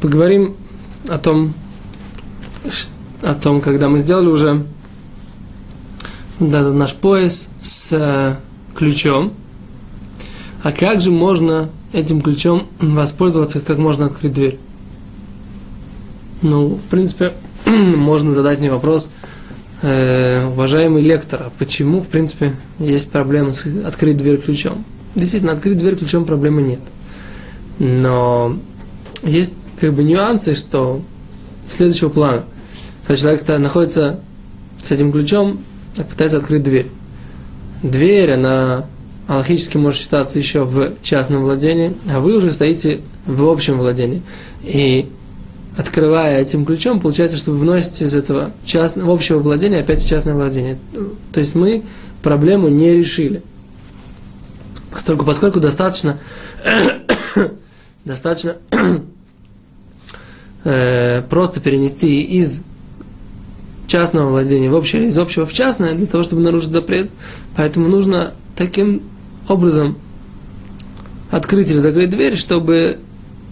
поговорим о том, о том, когда мы сделали уже да, наш пояс с э, ключом. А как же можно этим ключом воспользоваться, как можно открыть дверь? Ну, в принципе, можно задать мне вопрос, э, уважаемый лектор, а почему, в принципе, есть проблема с открыть дверь ключом? Действительно, открыть дверь ключом проблемы нет. Но есть как бы нюансы, что следующего плана. Когда человек находится с этим ключом, пытается открыть дверь. Дверь, она аллахически может считаться еще в частном владении, а вы уже стоите в общем владении. И открывая этим ключом, получается, что вы вносите из этого частного, общего владения опять в частное владение. То есть мы проблему не решили. Поскольку, поскольку достаточно, достаточно э, просто перенести из частного владения в общее, из общего в частное, для того, чтобы нарушить запрет. Поэтому нужно таким образом открыть или закрыть дверь, чтобы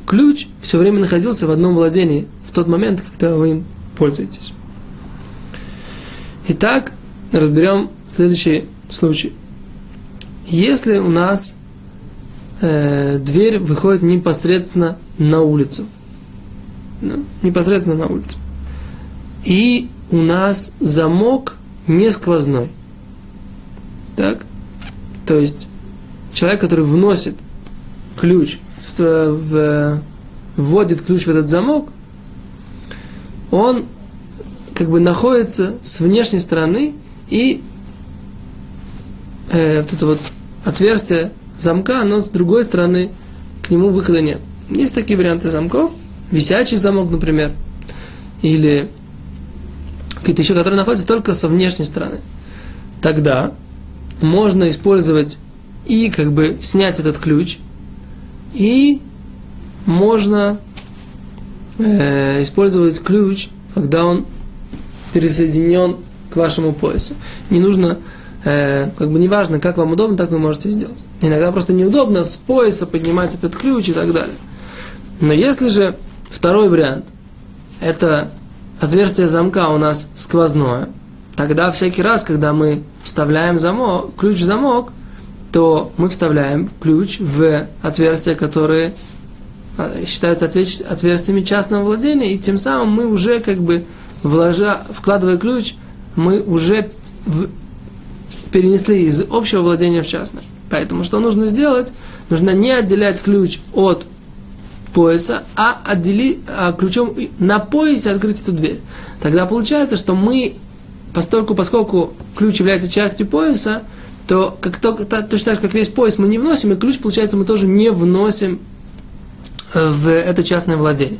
ключ все время находился в одном владении в тот момент, когда вы им пользуетесь. Итак, разберем следующий случай. Если у нас э, дверь выходит непосредственно на улицу, ну, непосредственно на улицу, и у нас замок не сквозной. Так? То есть человек, который вносит ключ, в, в, вводит ключ в этот замок, он как бы находится с внешней стороны и э, вот это вот отверстие замка, но с другой стороны к нему выхода нет. Есть такие варианты замков, висячий замок, например, или какие-то еще, которые находятся только со внешней стороны. Тогда можно использовать и как бы снять этот ключ, и можно э, использовать ключ, когда он пересоединен к вашему поясу. Не нужно, э, как бы неважно, как вам удобно, так вы можете сделать. Иногда просто неудобно с пояса поднимать этот ключ и так далее. Но если же второй вариант, это отверстие замка у нас сквозное, тогда всякий раз, когда мы вставляем замок, ключ в замок, то мы вставляем ключ в отверстия, которые а, считаются отверстиями частного владения, и тем самым мы уже как бы вложа, вкладывая ключ, мы уже в, перенесли из общего владения в частное. Поэтому что нужно сделать? Нужно не отделять ключ от пояса, а, отдели, а ключом на поясе открыть эту дверь. Тогда получается, что мы, поскольку, поскольку ключ является частью пояса, то как только, точно так же, как весь пояс мы не вносим, и ключ, получается, мы тоже не вносим э, в это частное владение.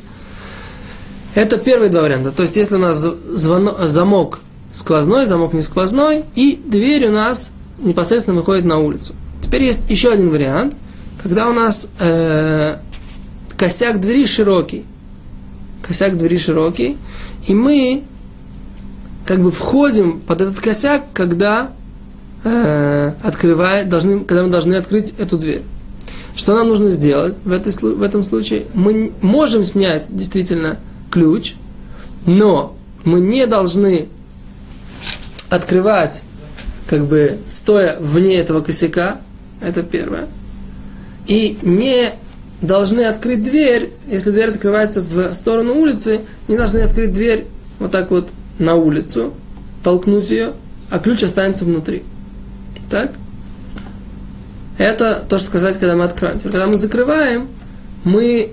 Это первые два варианта. То есть, если у нас звонок, замок сквозной, замок не сквозной, и дверь у нас непосредственно выходит на улицу. Теперь есть еще один вариант, когда у нас э, косяк двери широкий. Косяк двери широкий. И мы как бы входим под этот косяк, когда э, открывает, должны, когда мы должны открыть эту дверь. Что нам нужно сделать в, этой, в этом случае? Мы можем снять действительно ключ, но мы не должны открывать, как бы стоя вне этого косяка, это первое. И не должны открыть дверь, если дверь открывается в сторону улицы, не должны открыть дверь вот так вот на улицу, толкнуть ее, а ключ останется внутри. Так? Это то, что касается, когда мы открываем. Теперь, когда мы закрываем, мы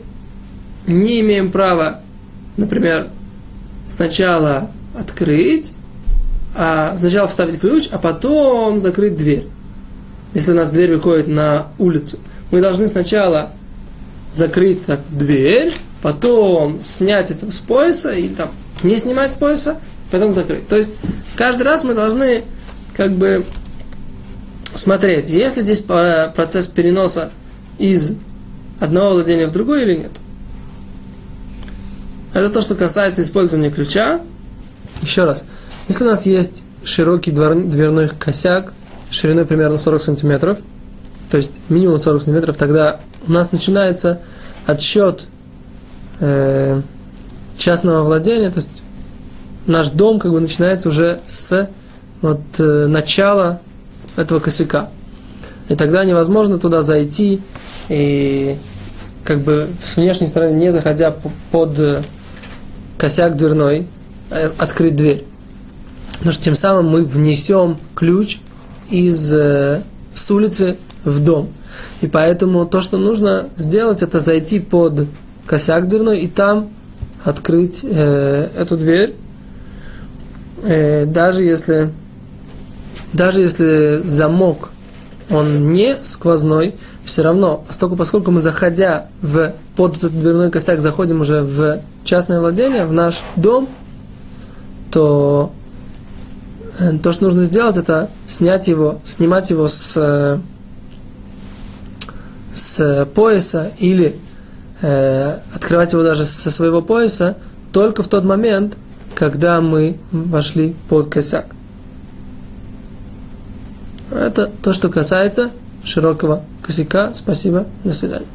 не имеем права, например, сначала открыть, а сначала вставить ключ, а потом закрыть дверь. Если у нас дверь выходит на улицу, мы должны сначала закрыть так дверь, потом снять это с пояса, или там не снимать с пояса, потом закрыть. То есть каждый раз мы должны как бы смотреть, есть ли здесь процесс переноса из одного владения в другое или нет. Это то, что касается использования ключа. Еще раз, если у нас есть широкий дверной косяк, шириной примерно 40 сантиметров, то есть минимум 40 сантиметров, тогда у нас начинается отсчет э, частного владения, то есть наш дом как бы начинается уже с вот, э, начала этого косяка. И тогда невозможно туда зайти и как бы с внешней стороны, не заходя под э, косяк дверной, э, открыть дверь. Потому что тем самым мы внесем ключ из, э, с улицы в дом. И поэтому то, что нужно сделать, это зайти под косяк дверной и там открыть э, эту дверь, э, даже если даже если замок он не сквозной, все равно, поскольку, поскольку мы, заходя в, под этот дверной косяк, заходим уже в частное владение, в наш дом, то э, то, что нужно сделать, это снять его, снимать его с, с пояса или э, открывать его даже со своего пояса только в тот момент, когда мы вошли под косяк. Это то, что касается широкого косяка. Спасибо. До свидания.